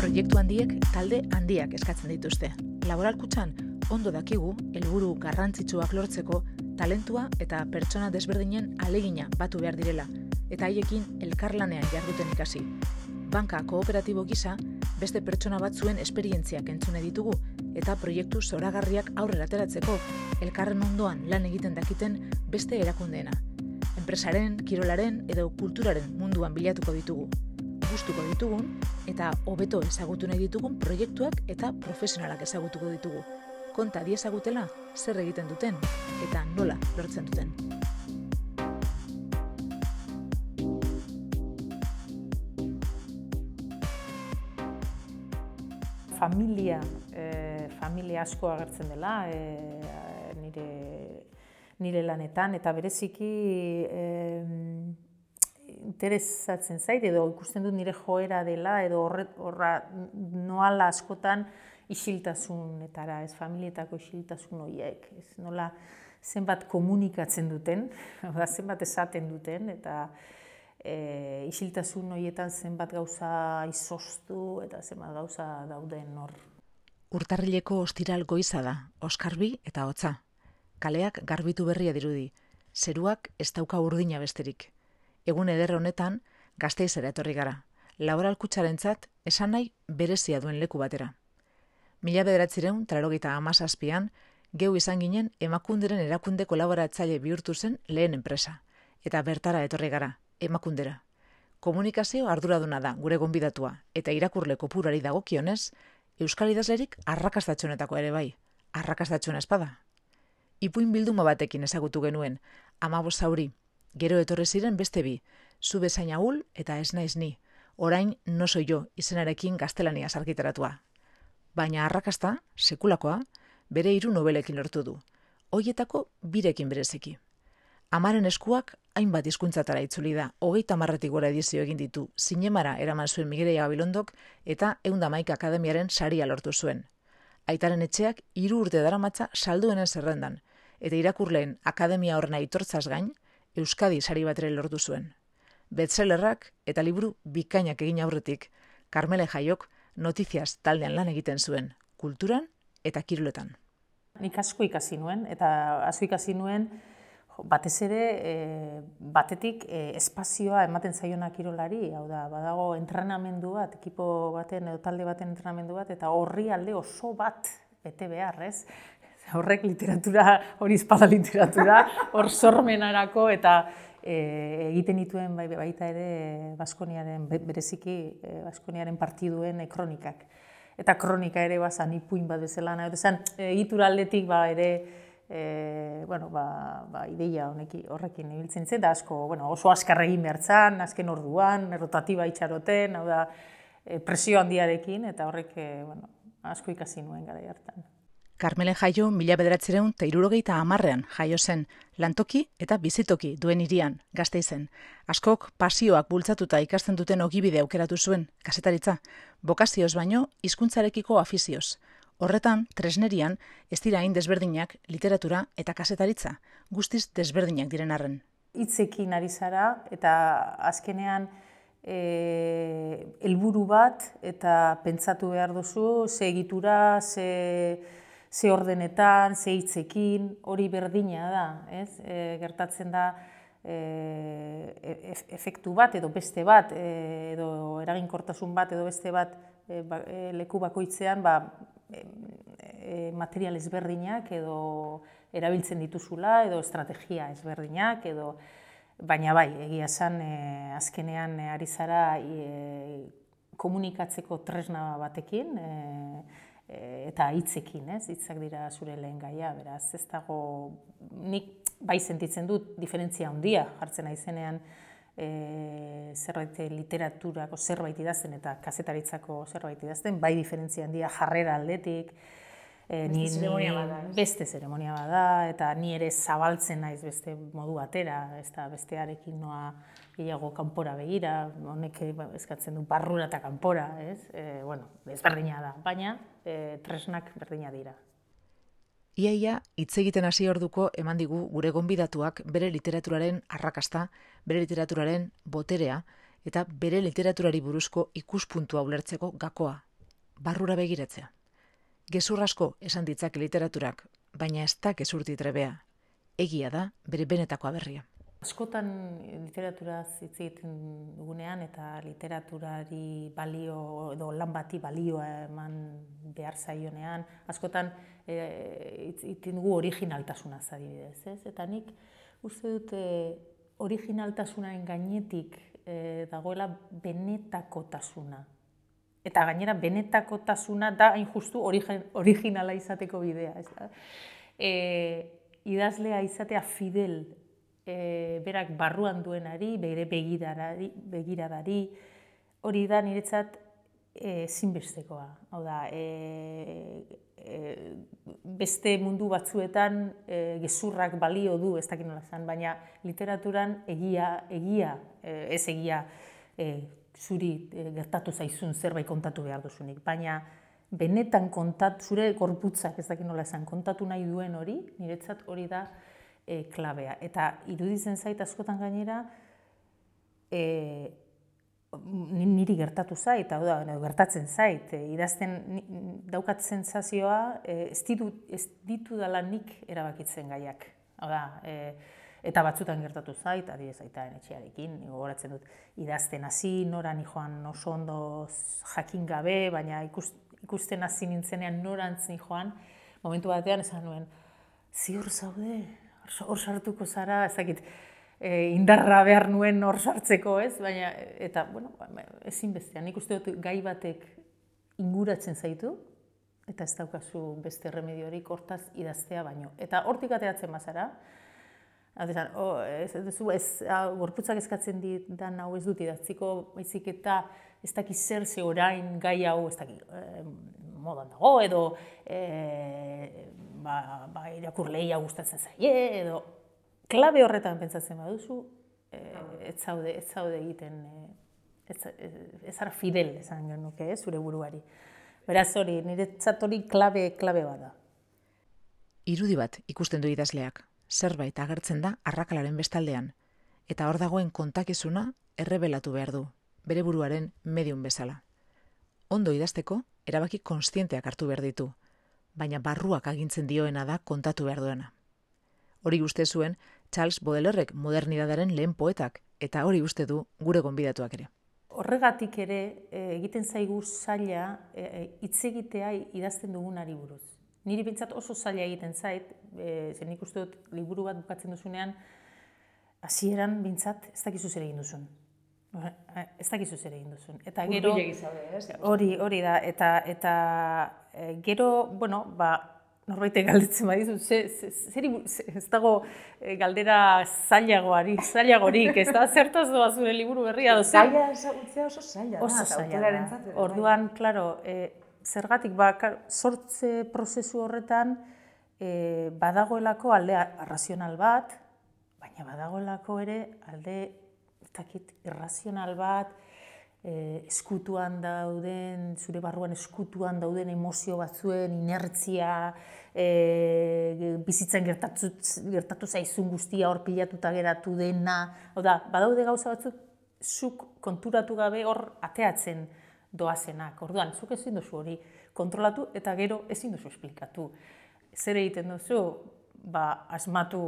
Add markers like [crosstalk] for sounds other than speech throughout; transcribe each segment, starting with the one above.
Proiektu handiek talde handiak eskatzen dituzte. Laboralkutxan ondo dakigu helburu garrantzitsuak lortzeko talentua eta pertsona desberdinen alegina batu behar direla eta haiekin elkarlanean jarduten ikasi. Banka kooperatibo gisa beste pertsona batzuen esperientziak entzune ditugu eta proiektu zoragarriak aurrera ateratzeko elkarren ondoan lan egiten dakiten beste erakundeena. Enpresaren, kirolaren edo kulturaren munduan bilatuko ditugu. Gustuko ditugun eta hobeto ezagutu nahi ditugun proiektuak eta profesionalak ezagutuko ditugu. Konta diezagutela zer egiten duten eta nola lortzen duten. familia, e, familia asko agertzen dela e, nire, nire lanetan, eta bereziki e, interesatzen zait, edo ikusten dut nire joera dela, edo horra noala askotan isiltasunetara, ez familietako isiltasun horiek, ez nola zenbat komunikatzen duten, [laughs] zenbat esaten duten, eta e, isiltasun horietan zenbat gauza izoztu eta zenbat gauza dauden hor. Urtarrileko ostiral goiza da, oskarbi eta hotza. Kaleak garbitu berria dirudi, zeruak ez dauka urdina besterik. Egun eder honetan, gazteiz ere etorri gara. Laboral zat, esan nahi berezia duen leku batera. Mila bederatzireun, trarogita amazazpian, geu izan ginen emakunderen erakunde kolaboratzaile bihurtu zen lehen enpresa. Eta bertara etorri gara, emakundera. Komunikazio arduraduna da gure gonbidatua eta irakurle kopurari dagokionez, Euskal Idazlerik arrakastatxonetako ere bai, arrakastatxona espada. Ipuin bilduma batekin ezagutu genuen, amabo zauri, gero etorre ziren beste bi, zu bezain ahul eta ez naiz ni, orain no soy jo izenarekin gaztelania sarkiteratua. Baina arrakasta, sekulakoa, bere hiru nobelekin lortu du. Hoietako birekin berezeki. Amaren eskuak hainbat hizkuntzatara itzuli da, hogeita marretik gora edizio egin ditu, zinemara eraman zuen Migereia Gabilondok eta eundamaik akademiaren saria lortu zuen. Aitaren etxeak hiru urte daramatza salduenen zerrendan, eta irakurleen akademia horrena aitortzaz gain, Euskadi sari batre lortu zuen. Betzelerrak eta liburu bikainak egin aurretik, Carmele Jaiok notiziaz taldean lan egiten zuen, kulturan eta kiruletan. Nik asko ikasi nuen, eta asko ikasi nuen, batez ere e, batetik e, espazioa ematen zaiona kirolari, hau da, badago entrenamendu bat, ekipo baten edo talde baten entrenamendu bat, eta horri alde oso bat bete behar, ez? Horrek literatura, hori izpada literatura, hor sormenarako eta e, egiten dituen bai, baita ere Baskoniaren, bereziki Baskoniaren partiduen kronikak. Eta kronika ere bazan ipuin bat bezala, egitura aldetik ba, ere e, bueno, ba, ba, ideia honeki, horrekin ibiltzen zen, da asko, bueno, oso askar egin behar azken orduan, errotatiba itxaroten, hau da, presio handiarekin, eta horrek e, bueno, asko ikasi nuen gara hartan. Carmele jaio mila bederatzereun eta irurogeita amarrean jaio zen, lantoki eta bizitoki duen irian, gazte izen. Askok pasioak bultzatuta ikasten duten ogibide aukeratu zuen, kasetaritza, bokazioz baino, hizkuntzarekiko afizioz. Horretan, tresnerian, ez dira hain desberdinak literatura eta kasetaritza, guztiz desberdinak diren arren. Itzekin ari zara eta azkenean e, helburu bat eta pentsatu behar duzu, ze egitura, ze, ze ordenetan, ze hitzekin, hori berdina da, ez? E, gertatzen da, e, e efektu bat edo beste bat, e, edo eraginkortasun bat edo beste bat e, ba, e, leku bakoitzean, ba, e, material ezberdinak edo erabiltzen dituzula edo estrategia ezberdinak edo baina bai, egia esan e, azkenean e, ari zara e, komunikatzeko tresna batekin e, eta hitzekin, ez? Hitzak dira zure lehen gaia, beraz, ez dago nik bai sentitzen dut diferentzia handia jartzen naizenean e, zerbait literaturako zerbait idazten eta kazetaritzako zerbait idazten, bai diferentzia handia jarrera aldetik, e, beste ni, zeremonia bada. Beste zeremonia bada, eta ni ere zabaltzen naiz beste modu batera, ez da bestearekin noa gehiago kanpora begira, honek ba, eskatzen du barrura eta kanpora, ez? E, bueno, ez berdina da, baina e, tresnak berdina dira. Iaia, hitz egiten hasi orduko eman digu gure gonbidatuak bere literaturaren arrakasta, bere literaturaren boterea eta bere literaturari buruzko ikuspuntua ulertzeko gakoa barrura begiratzea. Gezur asko esan ditzak literaturak, baina ez da gezurti trebea. Egia da, bere benetako berria. Askotan literaturaz hitz egiten dugunean eta literaturari balio edo lan bati balioa eman behar zaionean, askotan e, hitz egiten dugu originaltasuna adibidez, ez? Eta nik uste dute originaltasunaren gainetik e, dagoela benetakotasuna. Eta gainera benetakotasuna da hain justu originala izateko bidea, ez da? E, idazlea izatea fidel e, berak barruan duenari, bere begiradari, begiradari, hori da niretzat e, zinbestekoa. Hau da, e, e, beste mundu batzuetan e, gezurrak balio du, ez dakit nola zan, baina literaturan egia, egia, e, ez egia, e, zuri e, gertatu zaizun zerbait kontatu behar duzunik, baina benetan kontatu, zure gorputzak ez dakit nola esan, kontatu nahi duen hori, niretzat hori da, e, klabea. Eta iruditzen zait askotan gainera, e, niri gertatu zait, hau da, gertatzen zait, e, idazten daukat zentzazioa, e, ez, ditu, ez ditu dala nik erabakitzen gaiak. Hau da, e, eta batzutan gertatu zait, adi ez aita etxearekin, gogoratzen dut, idazten hasi, nora ni joan oso ondo jakin gabe, baina ikusten hasi nintzenean norantz ni joan, momentu batean esan nuen, ziur zaude, hor sartuko zara, ezakit, e, indarra behar nuen hor sartzeko, ez? Baina, eta, bueno, ba, ezin bestean, nik uste dut gai batek inguratzen zaitu, eta ez daukazu beste remediorik hortaz idaztea baino. Eta hortik ateatzen bazara, Adesan, oh, ez, ez, ez, gorputzak eskatzen dit dan hau ez dut idatziko, baizik eta ez daki zer ze orain gai hau ez daki eh, modan dago edo eh, ba, ba, irakurleia gustatzen zaie, edo klabe horretan pentsatzen baduzu, e, ez zaude, ez zaude egiten, e, ez, ez ara fidel esan genuke, eh, zure buruari. Beraz hori, nire hori klabe, klabe bada. Irudi bat ikusten du idazleak, zerbait agertzen da arrakalaren bestaldean, eta hor dagoen kontakizuna errebelatu behar du, bere buruaren medium bezala. Ondo idazteko, erabaki konstienteak hartu behar ditu, baina barruak agintzen dioena da kontatu behar duena. Hori uste zuen Charles Baudelaireek modernidadaren lehen poetak, eta hori uste du gure gonbidatuak ere. Horregatik ere eh, egiten zaigu zaila e, hitz egitea idazten dugunari buruz. Niri bintzat oso zaila egiten zait, e, zen nik uste dut liburu bat bukatzen duzunean, hasieran bintzat ez dakizu zer egin duzun. Ez dakizu zer egin duzun. Eta gero hori hori da eta eta e, gero, bueno, ba norbaitek galdetzen badizu, ze, ze, ez dago e, galdera zailagoari, zailagorik, ez da zertaz doa zure liburu berria dozu. Zaila ezagutzea oso zaila. Oso zaila. Bai. Orduan, claro, e, zergatik ba sortze prozesu horretan e, badagoelako alde arrazional bat, baina badagoelako ere alde dakit, irrazional bat, e, eskutuan dauden, zure barruan eskutuan dauden emozio batzuen, inertzia, e, bizitzen gertatu, gertatu zaizun guztia hor pilatuta geratu dena. Oda, badaude gauza batzuk, zuk konturatu gabe hor ateatzen doazenak. Orduan, zuk ezin duzu hori kontrolatu eta gero ezin duzu esplikatu. Zer egiten duzu, ba, asmatu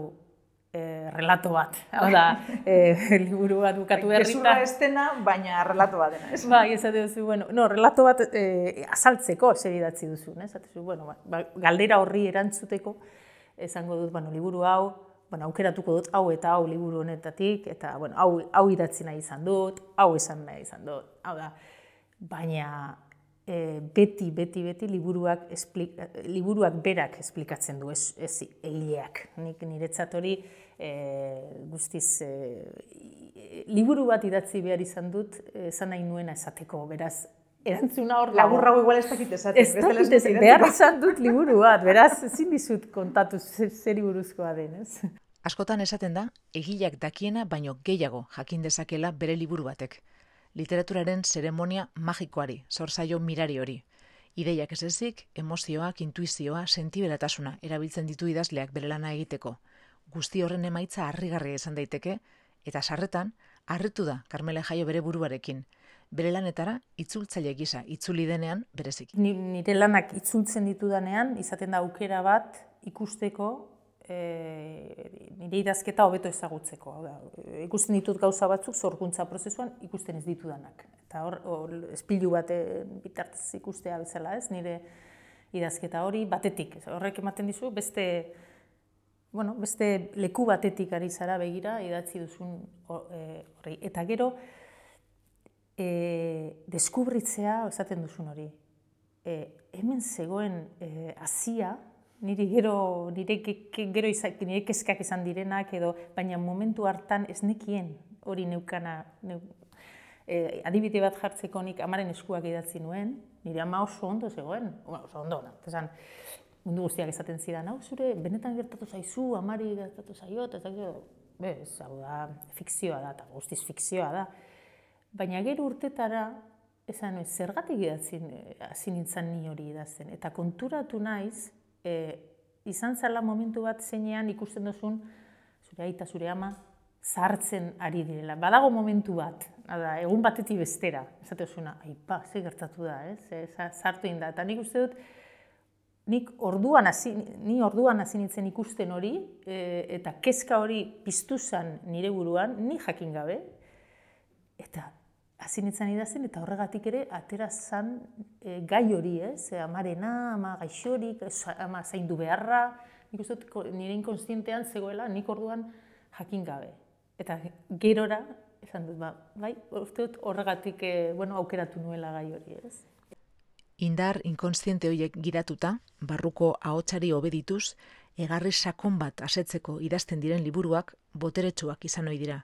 e, relato bat. Hau da, [laughs] e, liburu bat bukatu berri. Gezurra estena, baina relato bat dena. Ez? Bai, ez duzu, bueno, no, relato bat e, azaltzeko zer idatzi duzu. Ez duzu, bueno, ba, ba, galdera horri erantzuteko, esango dut, bueno, liburu hau, bueno, aukeratuko dut hau eta hau liburu honetatik, eta bueno, hau, hau idatzi nahi izan dut, hau esan nahi izan dut. Hau da, baina e, beti, beti, beti liburuak, esplik, liburuak berak esplikatzen du, ez, ez eileak. Nik niretzat hori e, guztiz e, liburu bat idatzi behar izan dut, esan nahi nuena esateko, beraz, erantzuna hor Laburra igual ez dakit esaten. Ez dakit behar izan dut liburu bat, beraz, ezin dizut kontatu zer buruzkoa den, ez? Askotan esaten da, egileak dakiena baino gehiago jakin dezakela bere liburu batek literaturaren zeremonia magikoari, zorzaio mirari hori. Ideiak ez ezik, emozioak, intuizioa, sentiberatasuna erabiltzen ditu idazleak bere lana egiteko. Guzti horren emaitza harrigarria izan daiteke, eta sarretan, harritu da Carmela Jaio bere buruarekin. bere lanetara itzultzaile gisa itzuli denean berezik. nire lanak itzultzen ditudanean, izaten da aukera bat ikusteko e, nire idazketa hobeto ezagutzeko. Da, ikusten ditut gauza batzuk zorkuntza prozesuan ikusten ez ditudanak. Eta hor, hor espilu bat bitartez ikustea bezala ez, nire idazketa hori batetik. Horrek ematen dizu beste bueno, beste leku batetik ari zara begira idatzi duzun e, horri. Eta gero, e, deskubritzea, esaten duzun hori, e, hemen zegoen e, azia, niri gero, nire, gero izak, nire kezkak izan direnak, edo, baina momentu hartan ez nekien hori neukana, neu, e, adibide bat jartzeko nik amaren eskuak idatzi nuen, nire ama oso ondo zegoen, oso ondo, no? Mundu guztiak esaten zidan, hau zure, benetan gertatu zaizu, amari gertatu zaio, eta bez, hau da, fikzioa da, eta guztiz fikzioa da. Baina gero urtetara, esan, zergatik idatzen, hasi nintzen ni hori idazten. Eta konturatu naiz, e, izan zela momentu bat zeinean ikusten duzun, zure aita, zure ama, zartzen ari direla. Badago momentu bat, da, egun batetik bestera, esate zuna, aipa, ze gertatu da, ez? Zartu inda. Eta nik uste dut, nik orduan hasi ni orduan hasi nintzen ikusten hori e, eta kezka hori piztu zen nire buruan ni jakin gabe eta hasi nintzen idazten eta horregatik ere atera zan e, gai hori, ez? E, amarena, ama gaixorik, ama zaindu beharra, nik uste nire inkonstientean zegoela nik orduan jakin gabe. Eta gerora, esan dut, ba, bai, uste dut horregatik e, bueno, aukeratu nuela gai hori, ez? Indar inkonstiente horiek gidatuta, barruko ahotsari obedituz, egarri sakon bat asetzeko idazten diren liburuak boteretsuak izan ohi dira.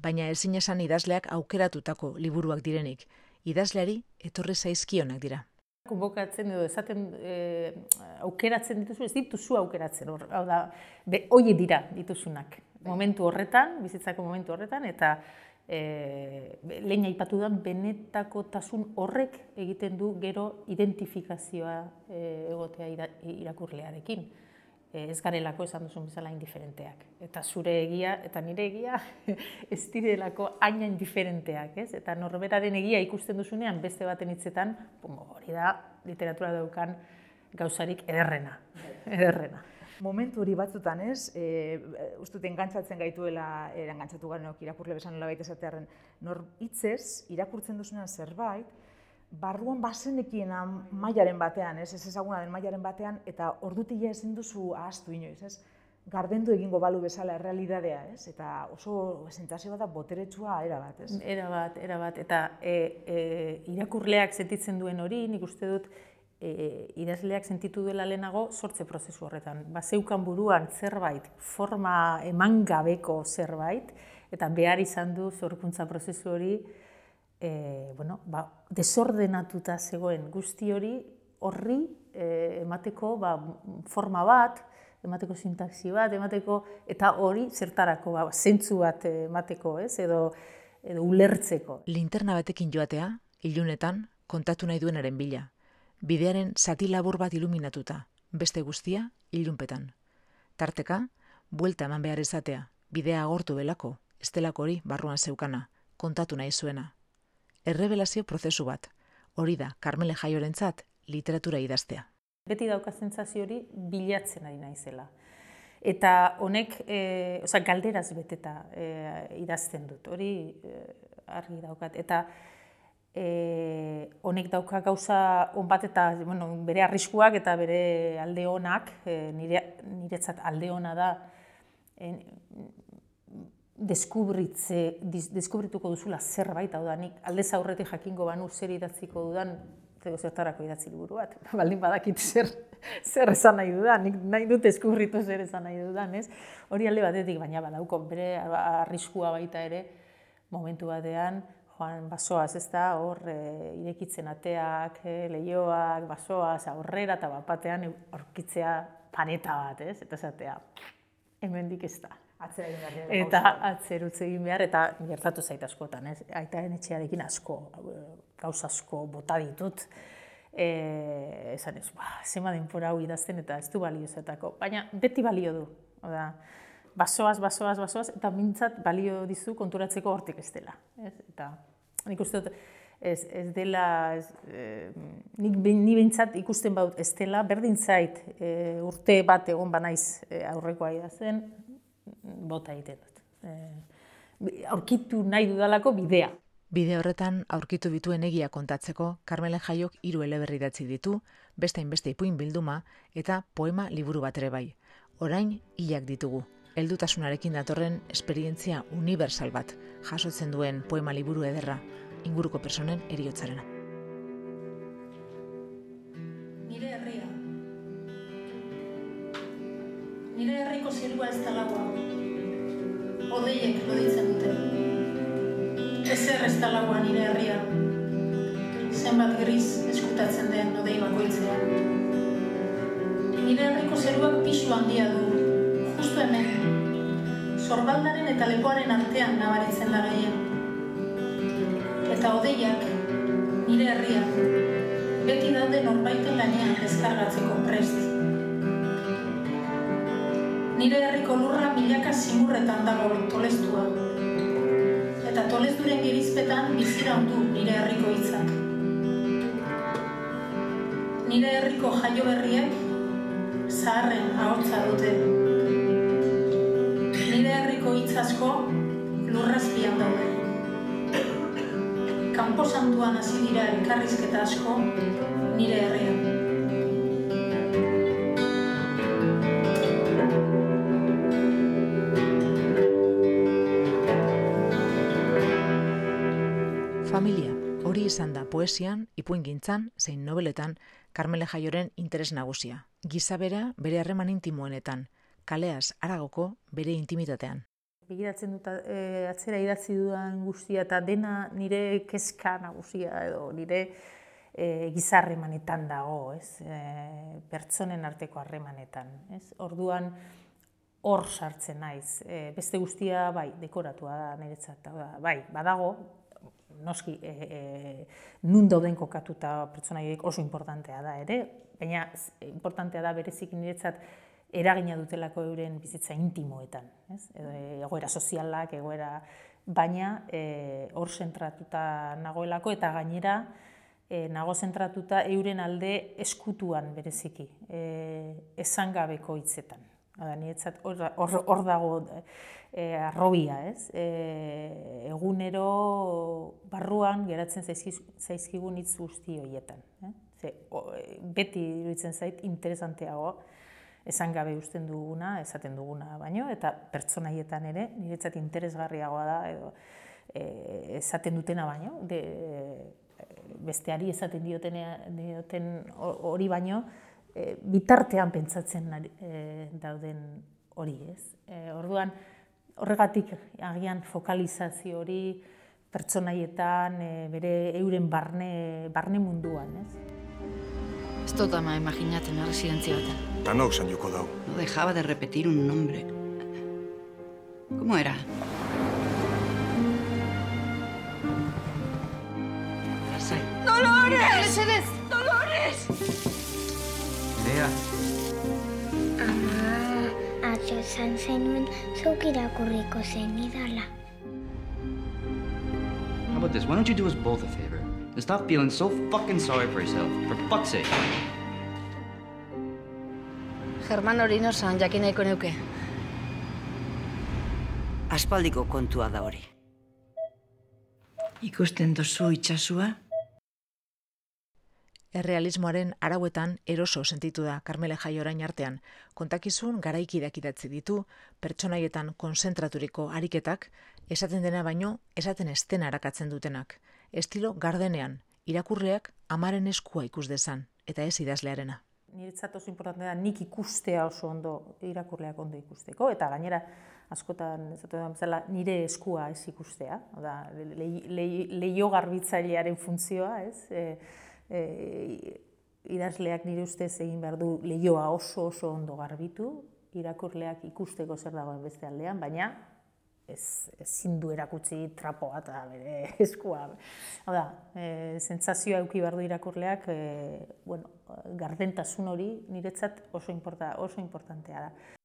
Baina ezin esan idazleak aukeratutako liburuak direnik, idazleari etorri zaizkionak dira. Konbokatzen edo esaten e, aukeratzen dituzu, ez dituzu aukeratzen, hau da, be, dira dituzunak. Momentu horretan, bizitzako momentu horretan, eta e, lehen aipatu da, benetako tasun horrek egiten du gero identifikazioa e, egotea irakurlearekin. E, ez garelako esan duzun bezala indiferenteak. Eta zure egia, eta nire egia, [laughs] ez direlako aina indiferenteak. Ez? Eta norberaren egia ikusten duzunean beste baten hitzetan, hori da literatura daukan gauzarik ederrena. ederrena momentu hori batzutan, ez, e, ustut engantzatzen gaituela, e, engantzatu garenok irakurle besan nola baita esatearen, nor hitzez irakurtzen duzunean zerbait, barruan bazenekiena mailaren batean, ez, ez ezaguna den mailaren batean, eta ordutila ezin duzu ahaztu inoiz, ez, gardendu egingo balu bezala errealidadea, ez? Eta oso sentazio bat da boteretsua era bat, ez? Era bat, era bat. Eta e, e, irakurleak sentitzen duen hori, nik uste dut, e, idazleak sentitu dela lehenago sortze prozesu horretan. Ba, zeukan buruan zerbait, forma eman gabeko zerbait, eta behar izan du zorkuntza prozesu hori e, bueno, ba, desordenatuta zegoen guzti hori horri e, emateko ba, forma bat, emateko sintaxi bat, emateko, eta hori zertarako, ba, zentzu bat emateko, ez, edo, edo ulertzeko. Linterna batekin joatea, ilunetan, kontatu nahi duenaren bila bidearen zati labur bat iluminatuta, beste guztia ilunpetan. Tarteka, buelta eman behar izatea, bidea agortu belako, estelako hori barruan zeukana, kontatu nahi zuena. Errebelazio prozesu bat, hori da Carmele Jaiorentzat literatura idaztea. Beti dauka zentzazio hori bilatzen ari naizela. Eta honek, e, oza, galderaz beteta e, idazten dut, hori e, argi daukat. Eta e, honek dauka gauza on bat eta bueno, bere arriskuak eta bere alde onak, e, nire, niretzat alde ona da, e, deskubritze, deskubrituko duzula zerbait, hau da, nik alde zaurretik jakingo banu zer idatziko dudan, zego zertarako idatzi liburu bat, [laughs] baldin badakit zer, zer esan nahi dudan, nik nahi dut deskubritu zer esan nahi dudan, ez? Hori alde batetik, baina badauko bere arriskua baita ere, momentu batean, joan basoaz, ez da, hor e, irekitzen ateak, e, lehioak, basoaz, aurrera eta bapatean aurkitzea paneta bat, ez? Eta zatea, hemendik ez da. Atzera egin behar. Eta atzerutze egin behar, eta gertatu zait askotan, ez? Aitaren etxearekin asko, gauz asko bota ditut. E, esan ez, ba, zema denpora hau idazten eta ez du balio zetako. Baina beti balio du. Oda, basoaz, basoaz, basoaz, eta mintzat balio dizu konturatzeko hortik ez dela. Ez? Eta nik uste dut, ez, ez dela, ez, e, nik, ni bintzat ikusten baut ez dela, berdin zait e, urte bat egon banaiz e, aurrekoa da zen, bota egiten dut. E, aurkitu nahi dudalako bidea. Bide horretan aurkitu bituen egia kontatzeko, Carmele Jaiok hiru eleberri datzi ditu, beste inbeste ipuin bilduma eta poema liburu bat ere bai. Orain hilak ditugu. Heldutasunarekin datorren esperientzia universal bat jasotzen duen poema liburu ederra, inguruko personen eriotzarena. Nire herria. Nire herriko zirua ez talagoa. Odeiek loditzen dute. Ezer ez talagoa nire herria. Zenbat griz eskutatzen den odei bakoitzean. Nire herriko zeruak pisu handia du. Justo hemen. Zorbaldaren eta lepoaren artean nabaritzen da gehien eta odeiak, nire herria, beti daude norbaiten gainean deskargatzeko prest. Nire herriko lurra milaka simurretan dago tolestua, eta tolesduren gerizpetan bizira du nire herriko hitzak. Nire herriko jaio berriak zaharren ahotsa dute. Nire herriko hitz asko lurrazpian daude kanpo santuan hasi dira elkarrizketa asko nire herrian. Familia, hori izan da poesian, ipuingintzan, zein nobeletan, Carmele Jaioren interes nagusia. Gizabera bere harreman intimoenetan, kaleaz aragoko bere intimitatean begiratzen dut e, atzera idatzi dudan guztia eta dena nire kezka nagusia edo nire e, gizarremanetan dago, ez? E, pertsonen arteko harremanetan, ez? Orduan hor sartzen naiz. E, beste guztia bai, dekoratua da niretzat, da, bai, badago noski e, e, nun dauden kokatuta pertsonaiek oso importantea da ere, baina importantea da berezik niretzat eragina dutelako euren bizitza intimoetan, ez? Edo egoera sozialak, egoera baina e, hor zentratuta nagoelako eta gainera e, nago zentratuta euren alde eskutuan bereziki, e, esangabeko hitzetan. Hora, niretzat hor dago e, arrobia, ez? E, egunero barruan geratzen zaizkigun hitz guzti horietan. Eh? Ze, beti iruditzen zait interesanteago esan gabe usten duguna, esaten duguna baino, eta pertsonaietan ere, niretzat interesgarriagoa da, edo e, esaten dutena baino, de, besteari esaten dioten hori baino, e, bitartean pentsatzen e, dauden hori ez. E, orduan, horregatik agian fokalizazio hori pertsonaietan, e, bere euren barne, barne munduan, ez? Ez dut ama imaginatzen residentzia batean. Tanok san joko dau. No dejaba de repetir un nombre. ¿Cómo era? Lasai. ¡Dolores! ¡Mesedez! ¡Dolores! Lea. Ama, atzo esan zenuen zuk irakurriko zen idala. How about this? Why don't you do us both a favor? And stop feeling so fucking sorry for yourself. For fuck's sake. German hori nosan jakin nahiko neuke. Aspaldiko kontua da hori. Ikusten dozu itxasua? Errealismoaren arauetan eroso sentitu da Carmele Jai orain artean. Kontakizun garaikidak idatzi ditu, pertsonaietan konzentraturiko ariketak, esaten dena baino, esaten estena arakatzen dutenak. Estilo gardenean, irakurleak amaren eskua ikus dezan, eta ez idazlearena. Niretzat oso importante da nik ikustea oso ondo irakurleak ondo ikusteko, eta gainera askotan ez da bezala nire eskua ez ikustea, oda, leio garbitzailearen funtzioa, ez? E, e, idazleak nire ustez egin behar du leioa oso oso ondo garbitu, irakurleak ikusteko zer dagoen beste aldean, baina ez ezin du erakutsi trapoa eta bere [laughs] eskua. Hau da, e, sentsazioa eduki behar du irakurleak, e, bueno, gardentasun hori niretzat oso importa, oso importantea da.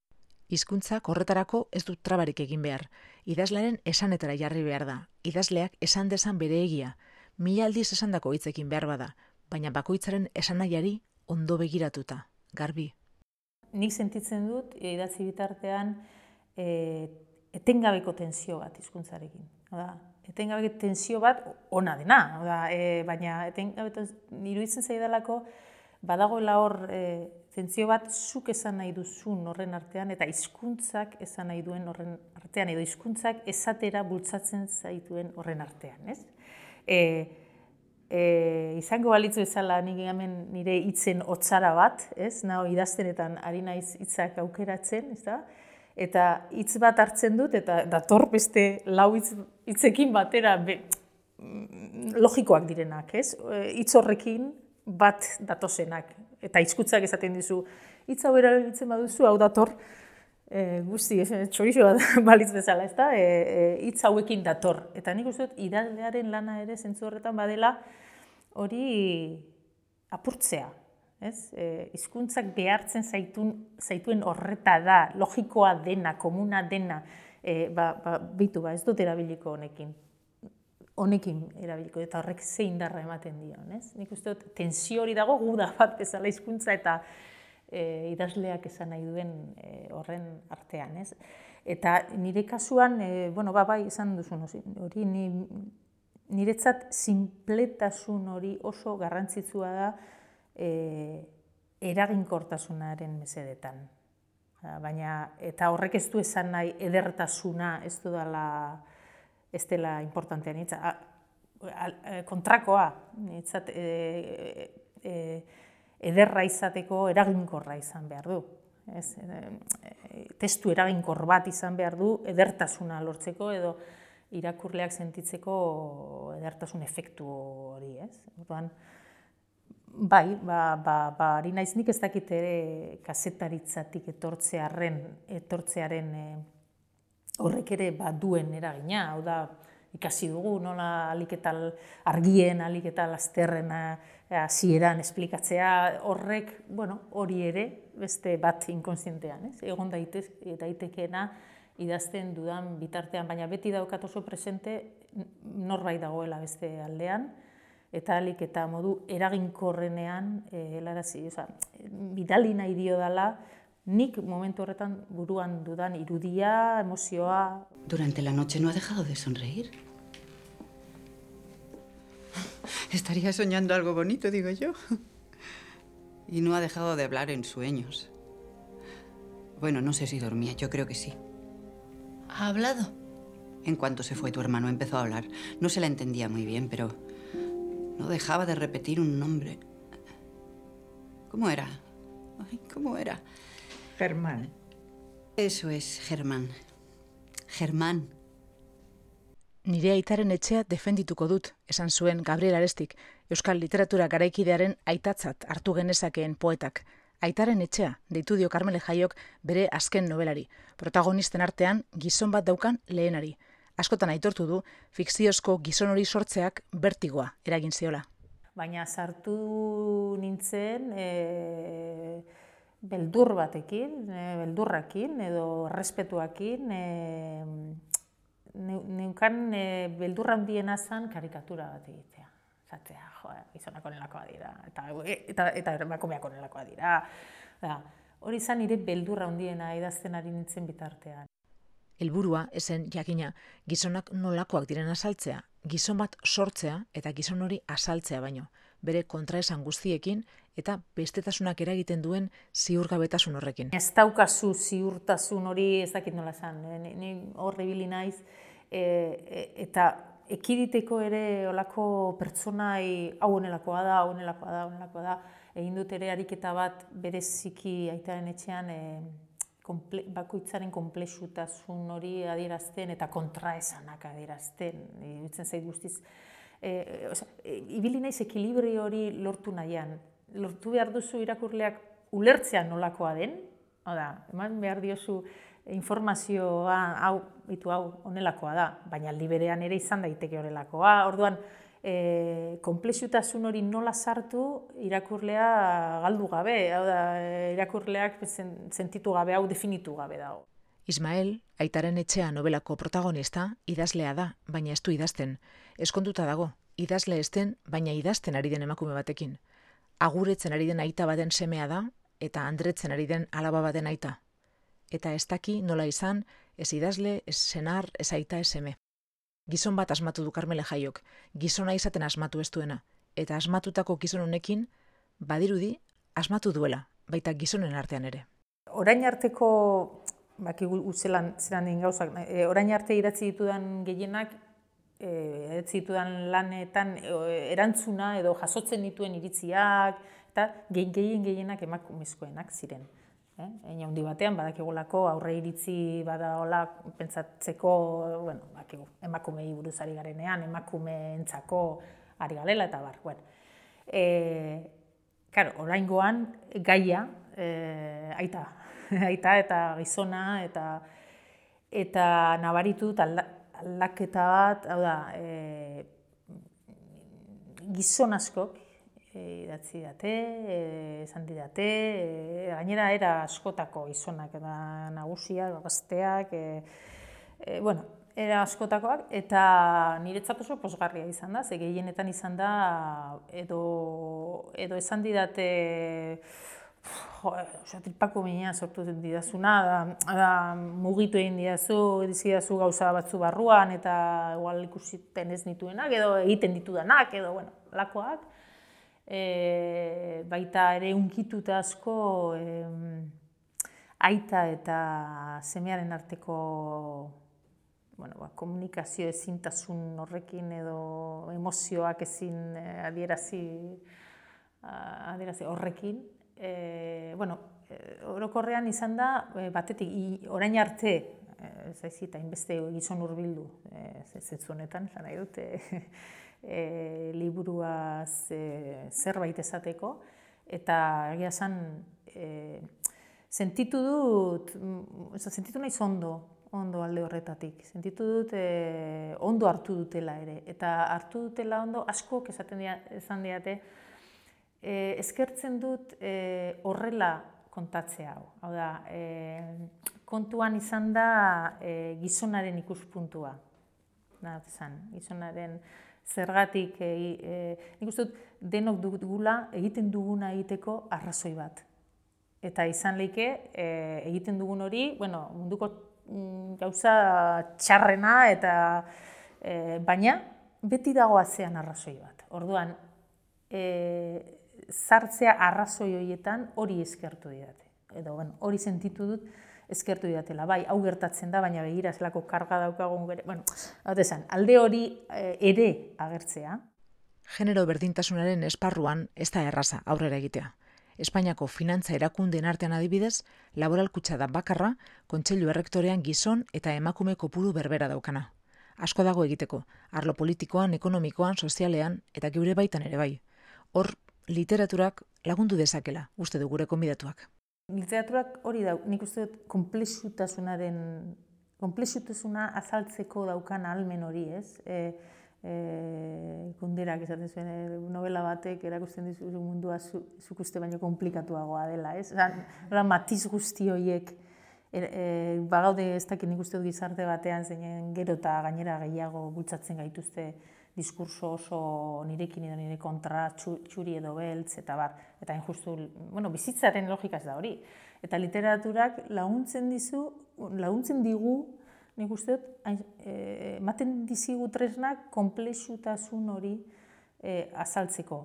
Hizkuntza horretarako ez dut trabarik egin behar. Idazlearen esanetara jarri behar da. Idazleak esan desan bere egia. mila aldiz esandako hitzekin behar bada, baina bakoitzaren esanaiari ondo begiratuta, garbi. Nik sentitzen dut, idatzi bitartean, e, etengabeko tensio bat hizkuntzarekin. Oda, etengabeko tensio bat ona dena, oda, e, baina etengabeko iruditzen zaidalako badagoela hor e, tentsio bat zuk esan nahi duzun horren artean eta hizkuntzak esan nahi duen horren artean edo hizkuntzak esatera bultzatzen zaituen horren artean, ez? E, e, izango balitzu bezala nik hemen nire hitzen hotzara bat, ez? Nao idaztenetan ari naiz hitzak aukeratzen, ez da? Eta hitz bat hartzen dut eta dator beste lau hitz hitzekin batera be, mm, logikoak direnak, ez? E, hitz horrekin bat datosenak eta hizkutzak esaten dizu hitz hau erabiltzen baduzu hau dator e, guzti ez txorixo [laughs] balitz bezala, ezta? E, e, hitz hauekin dator eta nik uste dut idazlearen lana ere zentzu horretan badela hori apurtzea, ez? E, hizkuntzak behartzen zaitun zaituen horreta da, logikoa dena, komuna dena, e, ba, ba, bitu ba, ez dut erabiliko honekin honekin erabiliko eta horrek ze indarra ematen dio, ez? Nik uste dut tensio hori dago guda bat bezala hizkuntza eta e, idazleak esan nahi duen e, horren artean, ez? Eta nire kasuan, e, bueno, ba, bai, esan duzun hori, ni, niretzat sinpletasun hori oso garrantzitsua da e, eraginkortasunaren mesedetan. Baina, eta horrek ez du esan nahi edertasuna, ez du dala ez dela importantea nitza. E, kontrakoa, nitzat, e, e, ederra izateko eraginkorra izan behar du. Ez, e, testu eraginkor bat izan behar du edertasuna lortzeko edo irakurleak sentitzeko edertasun efektu hori, ez? Orduan, bai, ba, ba, ba, ari naiz nik ez dakit ere kasetaritzatik etortzearen, etortzearen e, horrek ere ba, duen eragina, hau da, ikasi dugu, nola aliketal argien, aliketal azterren hasieran esplikatzea, horrek, bueno, hori ere, beste bat inkonsientean, ez? Egon daitez, daitekeena idazten dudan bitartean, baina beti daukat oso presente norbait dagoela beste aldean, eta alik eta modu eraginkorrenean, e, helarazi, oza, bidali nahi dio dela, nik momentu horretan buruan dudan irudia, emozioa. Durante la noche no ha dejado de sonreír. [laughs] Estaría soñando algo bonito, digo yo. Y no ha dejado de hablar en sueños. Bueno, no sé si dormía, yo creo que sí. ¿Ha hablado? En cuanto se fue tu hermano empezó a hablar. No se la entendía muy bien, pero no dejaba de repetir un nombre. ¿Cómo era? ¿Cómo era? Germán. Eso es, Germán. Germán. Nire aitaren etxea defendituko dut, esan zuen Gabriel Arestik, Euskal Literatura garaikidearen aitatzat hartu genezakeen poetak. Aitaren etxea, deitu dio Carmele Jaiok bere azken novelari. Protagonisten artean, gizon bat daukan lehenari. Askotan aitortu du, fikziozko gizon hori sortzeak bertigoa eragin ziola. Baina sartu nintzen, e, beldur batekin, e, beldurrakin edo respetuakin, e, neukan e, beldurra handiena zan karikatura bat egitea. Zatea, jo, izonak onelakoa dira, eta, eta, eta emakumeak onelakoa dira. Da, hori zan nire beldurra handiena idazten ari nintzen bitartean. Helburua esen jakina gizonak nolakoak diren asaltzea, gizon bat sortzea eta gizon hori asaltzea baino, bere kontraesan guztiekin eta bestetasunak eragiten duen ziurgabetasun horrekin. Ez daukazu ziurtasun hori ez dakit nola zan, eh, ni horre ibili naiz, e, e, eta ekiditeko ere olako pertsonai hau honelakoa da, hau honelakoa da, honelakoa da, egin dut ere ariketa bat bereziki aitaren etxean e, komple, bakoitzaren komplexutasun hori adierazten eta kontraesanak adierazten, iruditzen zait guztiz, e, oza, e, ibili naiz ekilibri hori lortu nahian, lortu behar duzu irakurleak ulertzea nolakoa den, da, eman behar diozu informazioa hau, bitu hau, onelakoa da, baina liberean ere izan daiteke horrelakoa. Orduan, e, komplexutasun hori nola sartu irakurlea galdu gabe, hau da, irakurleak sentitu gabe, hau definitu gabe dago. Ismael, aitaren etxea nobelako protagonista, idazlea da, baina ez du idazten. Eskonduta dago, idazle esten, baina idazten ari den emakume batekin. Aguretzen ari den aita baten semea da, eta andretzen ari den alaba baten aita. Eta ez daki nola izan, ez idazle, ez senar, ez aita, ez seme. Gizon bat asmatu du Karmele Jaiok, gizona izaten asmatu ez duena, eta asmatutako gizon honekin, badirudi, asmatu duela, baita gizonen artean ere. Orain arteko, baki zelan, zelan din gauzak, e, orain arte idatzi ditudan gehienak, e, idatzi ditudan lanetan e, erantzuna edo jasotzen dituen iritziak, eta gehien gehienak emakumezkoenak ziren. Eh? Eina handi batean, badakigulako aurre iritzi badaola pentsatzeko, bueno, bakigu, emakumei buruzari garenean, emakume entzako ari galela eta bar. Bueno, e, Claro, oraingoan gaia e, aita, [laughs] aita eta gizona eta eta nabaritu aldaketa bat, hau da, e, gizon askok e, idatzi date, e, esan didate, e, gainera era askotako gizonak eta nagusiak, gazteak, e, e, bueno, era askotakoak, eta niretzat oso posgarria izan da, ze gehienetan izan da, edo, edo esan didate, jo, oso tripako minea sortu didazuna, da, da, mugitu egin didazu, didazu gauza batzu barruan, eta igual ikusiten ez nituenak, edo egiten ditudanak, edo, bueno, lakoak. E, baita ere unkituta asko, e, aita eta semearen arteko bueno, ba, komunikazio ezintasun horrekin edo emozioak ezin eh, adierazi, adierazi horrekin. E, bueno, eh, orokorrean izan da, batetik, i, orain arte, ez da izita, inbeste gizon urbildu, ez zetzu honetan, zan nahi dute, e, liburuaz e, zerbait esateko, eta egia zan, e, sentitu dut, mm, sentitu nahi zondo, ondo alde horretatik. Sentitu dut e, ondo hartu dutela ere. Eta hartu dutela ondo asko esaten dia, esan diate, e, eskertzen dut e, horrela kontatzea hau. Hau da, e, kontuan izan da e, gizonaren ikuspuntua. Na, zan, gizonaren zergatik, e, e, nik uste dut denok dugula egiten duguna egiteko arrazoi bat. Eta izan leike, e, egiten dugun hori, bueno, munduko Mm, gauza txarrena eta e, baina beti dago atzean arrazoi bat. Orduan, e, zartzea arrazoi horietan hori eskertu didate. Edo, bueno, hori sentitu dut eskertu didatela. Bai, hau gertatzen da, baina begira zelako karga daukagun bere. Bueno, esan, alde hori e, ere agertzea. Genero berdintasunaren esparruan ez da erraza aurrera egitea. Espainiako finantza erakundeen artean adibidez, laboral kutsa da bakarra, kontseilu errektorean gizon eta emakume kopuru berbera daukana. Asko dago egiteko, arlo politikoan, ekonomikoan, sozialean eta geure baitan ere bai. Hor, literaturak lagundu dezakela, uste du gure konbidatuak. Literaturak hori da, nik uste dut komplexutasunaren, komplexutasuna azaltzeko daukan almen hori, ez? E, e, kunderak esaten zuen e, novela batek erakusten dizu mundua zuk uste baino komplikatuagoa dela, ez? Ola, matiz guzti horiek e, e, bagaude ez dakit nik uste gizarte batean zeinen gero eta gainera gehiago bultzatzen gaituzte diskurso oso nirekin edo nire kontra txuri edo beltz eta bar, eta injustu, bueno, bizitzaren logika ez da hori. Eta literaturak laguntzen dizu, laguntzen digu nik uste dut, e, ematen dizigu tresnak komplexutasun hori e, azaltzeko.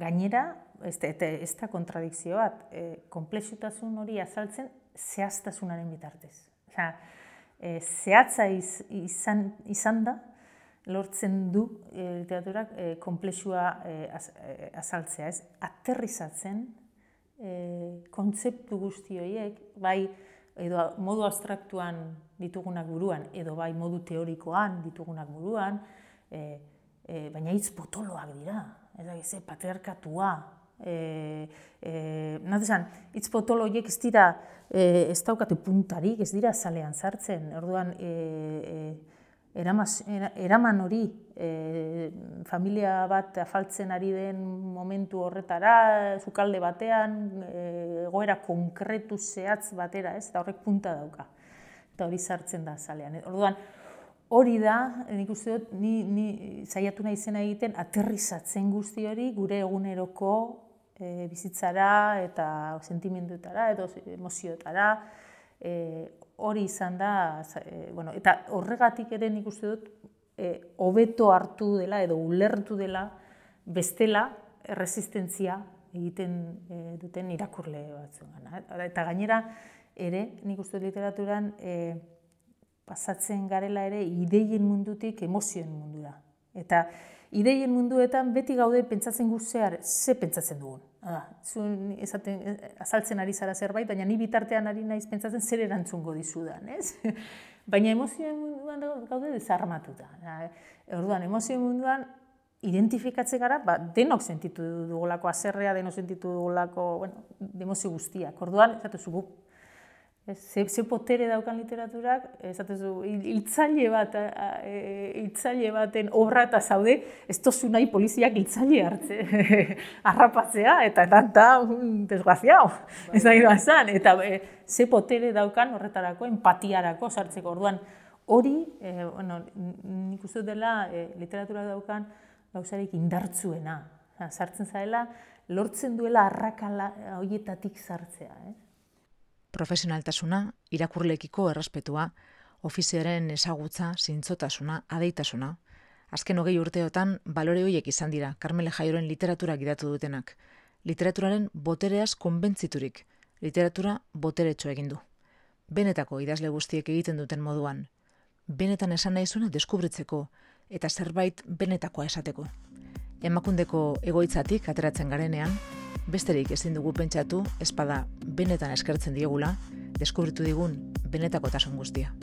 Gainera, ez da, ez da kontradikzio bat, e, komplexutasun hori azaltzen zehaztasunaren bitartez. Osa, e, zehatza izan, izan da, lortzen du e, literaturak e, komplexua e, az, e, azaltzea. Ez? Aterrizatzen e, kontzeptu guzti horiek, bai, edo modu abstraktuan ditugunak buruan, edo bai modu teorikoan ditugunak buruan, e, e, baina hitz potoloak dira, ez da, ze, patriarkatua. E, e, Nadesan, hitz potolo horiek ez dira, e, ez daukate puntarik, ez dira zalean sartzen, orduan, e, e, eramaz, eraman hori, e, familia bat afaltzen ari den momentu horretara, zukalde batean, e, egoera konkretu zehatz batera, ez, eta horrek punta dauka. Eta hori sartzen da zalean. Orduan, hori da, nik uste dut, ni, ni zaiatu nahi zena egiten, aterrizatzen guzti hori gure eguneroko e, bizitzara eta sentimenduetara edo emozioetara, e, hori izan da, e, bueno, eta horregatik ere nik uste dut, e, hobeto hartu dela edo ulertu dela bestela resistentzia egiten e, duten irakurle batzuen. Eta gainera, ere, nik uste literaturan, e, pasatzen garela ere ideien mundutik emozioen mundura. Eta ideien munduetan beti gaude pentsatzen guztear ze pentsatzen dugun. Hala, zuen esaten, azaltzen ari zara zerbait, baina ni bitartean ari naiz pentsatzen zer erantzungo dizudan, ez? [laughs] baina emozioen munduan gaude desarmatuta. Orduan, emozioen munduan identifikatzen gara, ba, denok sentitu dugulako azerrea, denok sentitu dugulako, bueno, emozio guztiak. Orduan, ez zu, Ze, ze potere daukan literaturak, esatezu, hiltzaile bat, hiltzaile baten obra eta zaude, ez tozu nahi poliziak hiltzaile hartze, [laughs] arrapatzea, eta eta desgraziao, bai. ez da esan, eta e, ze potere daukan horretarako, empatiarako sartzeko orduan, hori, e, bueno, nik uste dela e, literatura daukan gauzarik indartzuena, sartzen zaela, lortzen duela arrakala horietatik sartzea, eh? Profesionaltasuna, irakurlekiko errespetua, ofizioaren ezagutza, zintzotasuna, adeitasuna. Azken hogei urteotan, balore horiek izan dira, Carmele Jairoren literatura gidatu dutenak. Literaturaren botereaz konbentziturik, literatura boteretxo egin du. Benetako idazle guztiek egiten duten moduan. Benetan esan nahi deskubritzeko, eta zerbait benetakoa esateko. Emakundeko egoitzatik ateratzen garenean, besterik ezin dugu pentsatu espada benetan eskertzen diegula, deskubritu digun benetako tasun guztia.